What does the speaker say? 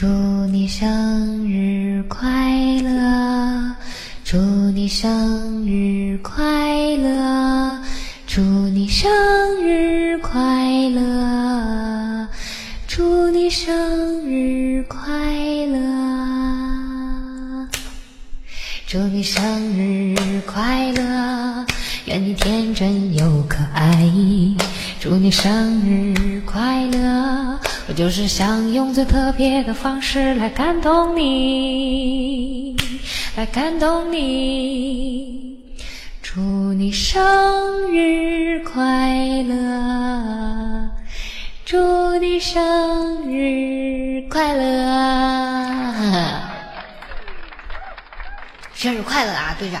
祝你生日快乐，祝你生日快乐，祝你生日快乐，祝你生日快乐，祝你生日快乐，愿你天真又可爱，祝你生日快乐。我就是想用最特别的方式来感动你，来感动你。祝你生日快乐，祝你生日快乐，生日快乐啊，队长！